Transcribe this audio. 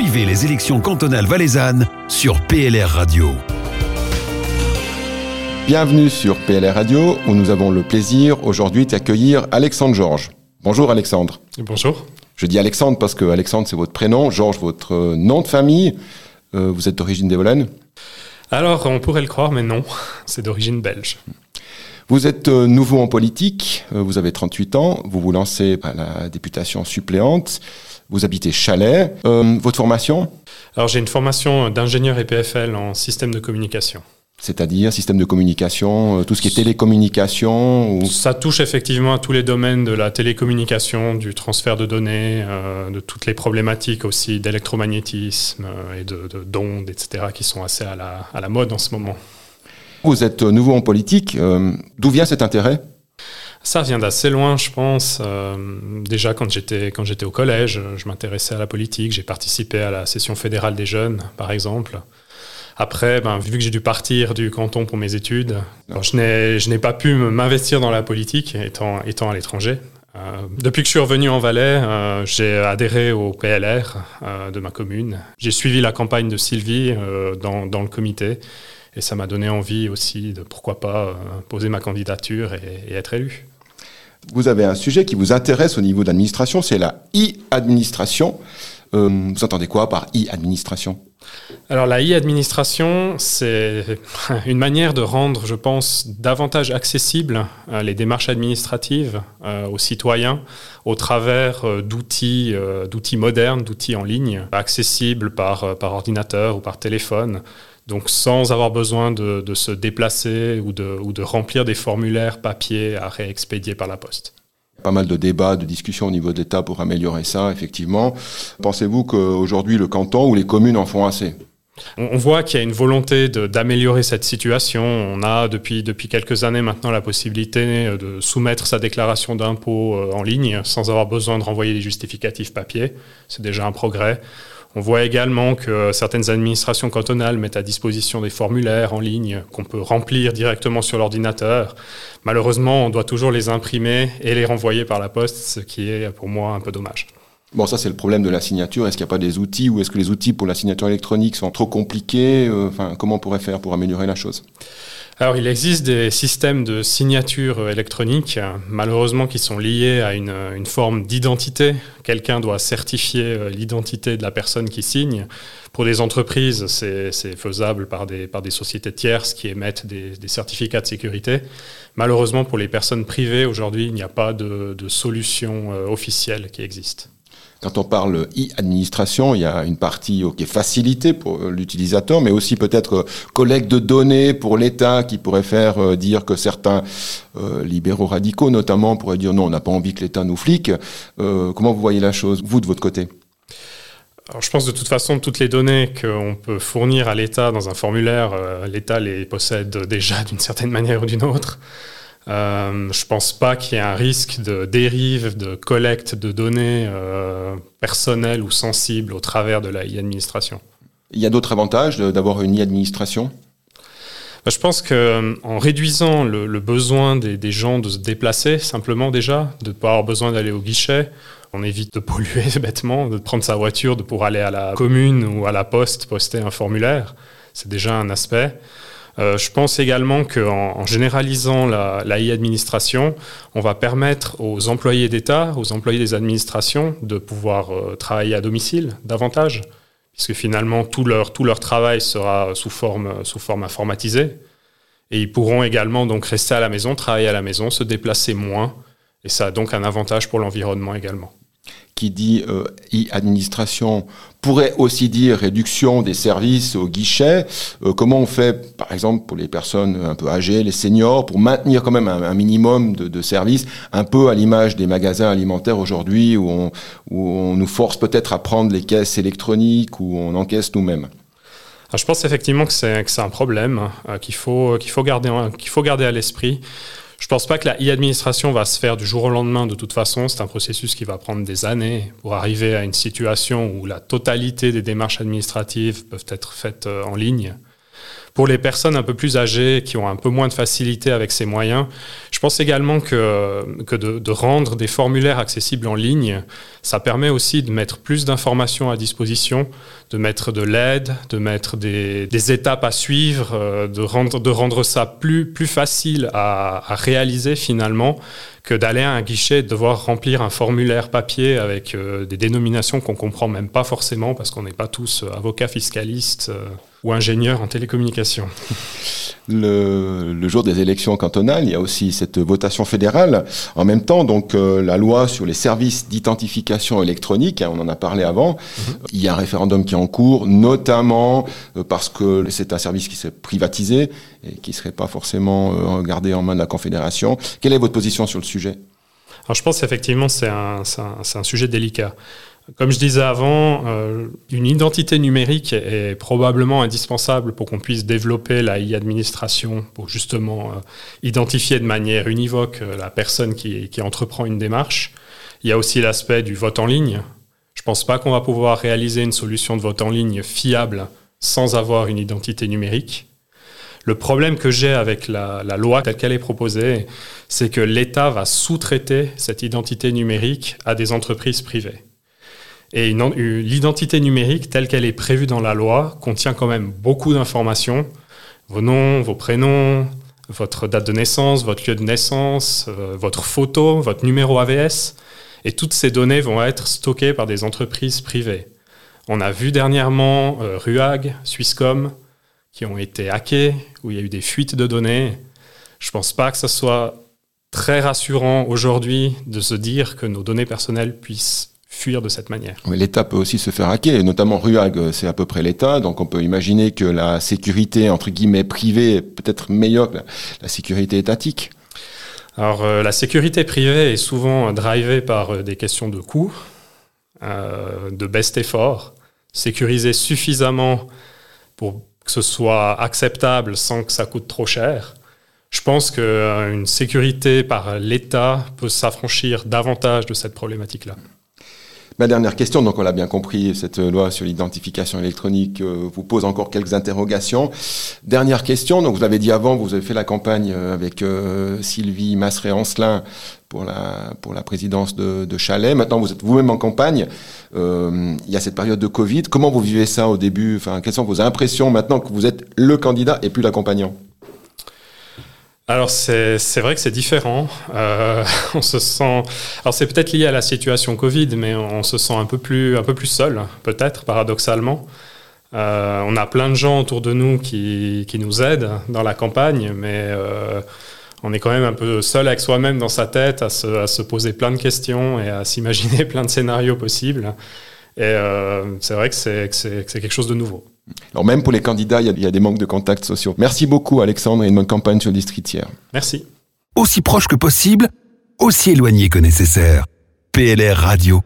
Suivez les élections cantonales valaisannes sur PLR Radio. Bienvenue sur PLR Radio où nous avons le plaisir aujourd'hui d'accueillir Alexandre Georges. Bonjour Alexandre. Bonjour. Je dis Alexandre parce que Alexandre c'est votre prénom, Georges votre nom de famille. Euh, vous êtes d'origine dévolaine Alors on pourrait le croire mais non, c'est d'origine belge. Vous êtes euh, nouveau en politique, euh, vous avez 38 ans, vous vous lancez à la députation suppléante, vous habitez Chalet. votre formation Alors j'ai une formation d'ingénieur EPFL en système de communication. C'est-à-dire système de communication, euh, tout ce qui est télécommunication ou... Ça touche effectivement à tous les domaines de la télécommunication, du transfert de données, euh, de toutes les problématiques aussi d'électromagnétisme euh, et de, d'ondes, etc., qui sont assez à la, à la, mode en ce moment. Vous êtes nouveau en politique. d'où vient cet intérêt? Ça vient d'assez loin, je pense. déjà, quand j'étais, quand j'étais au collège, je m'intéressais à la politique. J'ai participé à la session fédérale des jeunes, par exemple. Après, ben, vu que j'ai dû partir du canton pour mes études, je n'ai pas pu m'investir dans la politique étant, étant à l'étranger. Euh, depuis que je suis revenu en Valais, euh, j'ai adhéré au PLR euh, de ma commune. J'ai suivi la campagne de Sylvie dans, dans, le comité et ça m'a donné envie aussi de pourquoi pas poser ma candidature et, et être élu. Vous avez un sujet qui vous intéresse au niveau d'administration, c'est la e-administration. Vous entendez quoi par e-administration? Alors la e-administration, c'est une manière de rendre, je pense, davantage accessibles euh, les démarches administratives euh, aux citoyens au travers euh, d'outils, d'outils modernes, d'outils en ligne, accessibles par, par ordinateur ou par téléphone. Donc sans avoir besoin de, se déplacer ou de, ou de remplir des formulaires papier à réexpédier par la poste pas mal de débats, de discussions au niveau de l'État pour améliorer ça, effectivement. Pensez-vous qu'aujourd'hui, le canton ou les communes en font assez? On voit qu'il y a une volonté d'améliorer cette situation. On a depuis, depuis quelques années maintenant la possibilité de soumettre sa déclaration d'impôt euh, en ligne sans avoir besoin de renvoyer des justificatifs papier. C'est déjà un progrès. On voit également que certaines administrations cantonales mettent à disposition des formulaires en ligne qu'on peut remplir directement sur l'ordinateur. Malheureusement, on doit toujours les imprimer et les renvoyer par la poste, ce qui est pour moi un peu dommage. Bon, ça c'est le problème de la signature. Est-ce qu'il n'y a pas des outils ou est-ce que les outils pour la signature électronique sont trop compliqués euh, Enfin, comment on pourrait faire pour améliorer la chose? Alors, il existe des systèmes de signature électronique, malheureusement, qui sont liés à une, forme d'identité. Quelqu'un doit certifier euh, l'identité de la personne qui signe. Pour des entreprises, c'est faisable par des, sociétés tierces qui émettent des, certificats de sécurité. Malheureusement, pour les personnes privées, aujourd'hui, il n'y a pas de, de solution euh, officielle qui existe. Quand on parle e-administration, il y a une partie qui est facilitée pour l'utilisateur, mais aussi peut-être euh, collecte de données pour l'État qui pourrait faire euh, dire que certains euh, libéraux radicaux, notamment, pourraient dire non, on n'a pas envie que l'État nous flique. comment vous voyez la chose, vous, de votre côté? Alors, je pense de toute façon toutes les données qu'on peut fournir à l'État dans un formulaire, l'État les possède déjà d'une certaine manière ou d'une autre. Euh, je pense pas qu'il y ait un risque de dérive, de collecte de données euh, personnelles ou sensibles au travers de la e-administration. Il y a d'autres avantages d'avoir une e-administration bah, je pense qu'en réduisant le, besoin des, gens de se déplacer, simplement déjà, de ne pas avoir besoin d'aller au guichet, on évite de polluer bêtement, de prendre sa voiture de pour aller à la commune ou à la poste poster un formulaire. C'est déjà un aspect. Euh, je pense également qu'en en généralisant la, e-administration, on va permettre aux employés d'État, aux employés des administrations de pouvoir euh, travailler à domicile davantage, puisque finalement tout leur, tout leur travail sera sous forme, sous forme informatisée. Et ils pourront également donc rester à la maison, travailler à la maison, se déplacer moins. Et ça a donc un avantage pour l'environnement également qui dit euh, e-administration pourrait aussi dire réduction des services au guichet. Euh, comment on fait, par exemple, pour les personnes un peu âgées, les seniors, pour maintenir quand même un, minimum de, services, un peu à l'image des magasins alimentaires aujourd'hui, où on, où on nous force peut-être à prendre les caisses électroniques, où on encaisse nous-mêmes? Je pense effectivement que c'est un problème euh, qu'il faut, qu'il faut, garder, qu'il faut garder à l'esprit. Je pense pas que la e-administration va se faire du jour au lendemain de toute façon. C'est un processus qui va prendre des années pour arriver à une situation où la totalité des démarches administratives peuvent être faites euh, en ligne. Pour les personnes un peu plus âgées qui ont un peu moins de facilité avec ces moyens, je pense également que, que de, rendre des formulaires accessibles en ligne, ça permet aussi de mettre plus d'informations à disposition, de mettre de l'aide, de mettre des, étapes à suivre, euh, de rendre, de rendre ça plus, plus facile à, réaliser finalement que d'aller à un guichet et de devoir remplir un formulaire papier avec euh, des dénominations qu'on comprend même pas forcément parce qu'on n'est pas tous euh, avocats fiscalistes ou ingénieurs en télécommunications. Le, jour des élections cantonales, il y a aussi cette votation fédérale. En même temps, donc la loi sur les services d'identification électronique, hein, on en a parlé avant, mhm. il y a un référendum qui est en cours, notamment parce que c'est un service qui s'est privatisé et qui ne serait pas forcément gardé en main de la Confédération. Quelle est votre position sur le sujet? Alors je pense effectivement c'est un, un, sujet délicat. Comme je disais avant, euh, une identité numérique est probablement indispensable pour qu'on puisse développer la e-administration, pour justement euh, identifier de manière univoque euh, la personne qui, entreprend une démarche. Il y a aussi l'aspect du vote en ligne. Je ne pense pas qu'on va pouvoir réaliser une solution de vote en ligne fiable sans avoir une identité numérique. Le problème que j'ai avec la, loi telle qu'elle est proposée, c'est que l'État va sous-traiter cette identité numérique à des entreprises privées. Et l'identité numérique telle qu'elle est prévue dans la loi contient quand même beaucoup d'informations, vos noms, vos prénoms, votre date de naissance, votre lieu de naissance, euh, votre photo, votre numéro AVS. Et toutes ces données vont être stockées par des entreprises privées. On a vu dernièrement euh, RUAG, Swisscom, qui ont été hackés, où il y a eu des fuites de données. Je ne pense pas que ce soit très rassurant aujourd'hui de se dire que nos données personnelles puissent fuir de cette manière. L'État peut aussi se faire hacker, et notamment RUAG, c'est à peu près l'État, donc on peut imaginer que la sécurité, entre guillemets, privée est peut-être meilleure que la, sécurité étatique. Alors euh, la sécurité privée est souvent drivée par euh, des questions de coûts, euh, de best effort, sécuriser suffisamment pour que ce soit acceptable sans que ça coûte trop cher. Je pense qu'une euh, sécurité par l'État peut s'affranchir davantage de cette problématique-là. Ma dernière question, donc on l'a bien compris, cette loi sur l'identification électronique euh, vous pose encore quelques interrogations. Dernière question, donc vous l'avez dit avant, vous avez fait la campagne euh, avec Sylvie Masseret-Ancelin pour la, pour la présidence de, de Chalet. Maintenant, vous êtes vous-même en campagne. Euh, il y a cette période de Covid. Comment vous vivez ça au début? Enfin, Quelles sont vos impressions maintenant que vous êtes le candidat et plus l'accompagnant? Alors c'est vrai que c'est différent. Euh, on se sent. Alors c'est peut-être lié à la situation Covid, mais on se sent un peu plus un peu plus seul, peut-être paradoxalement. Euh, on a plein de gens autour de nous qui, qui nous aident dans la campagne, mais euh, on est quand même un peu seul avec soi-même dans sa tête, à se, poser plein de questions et à s'imaginer plein de scénarios possibles. Et euh, c'est vrai que c'est quelque chose de nouveau. Alors même pour les candidats, il y, a des manques de contacts sociaux. Merci beaucoup Alexandre et une bonne campagne sur le district Merci. Aussi proche que possible, aussi éloigné que nécessaire. PLR Radio.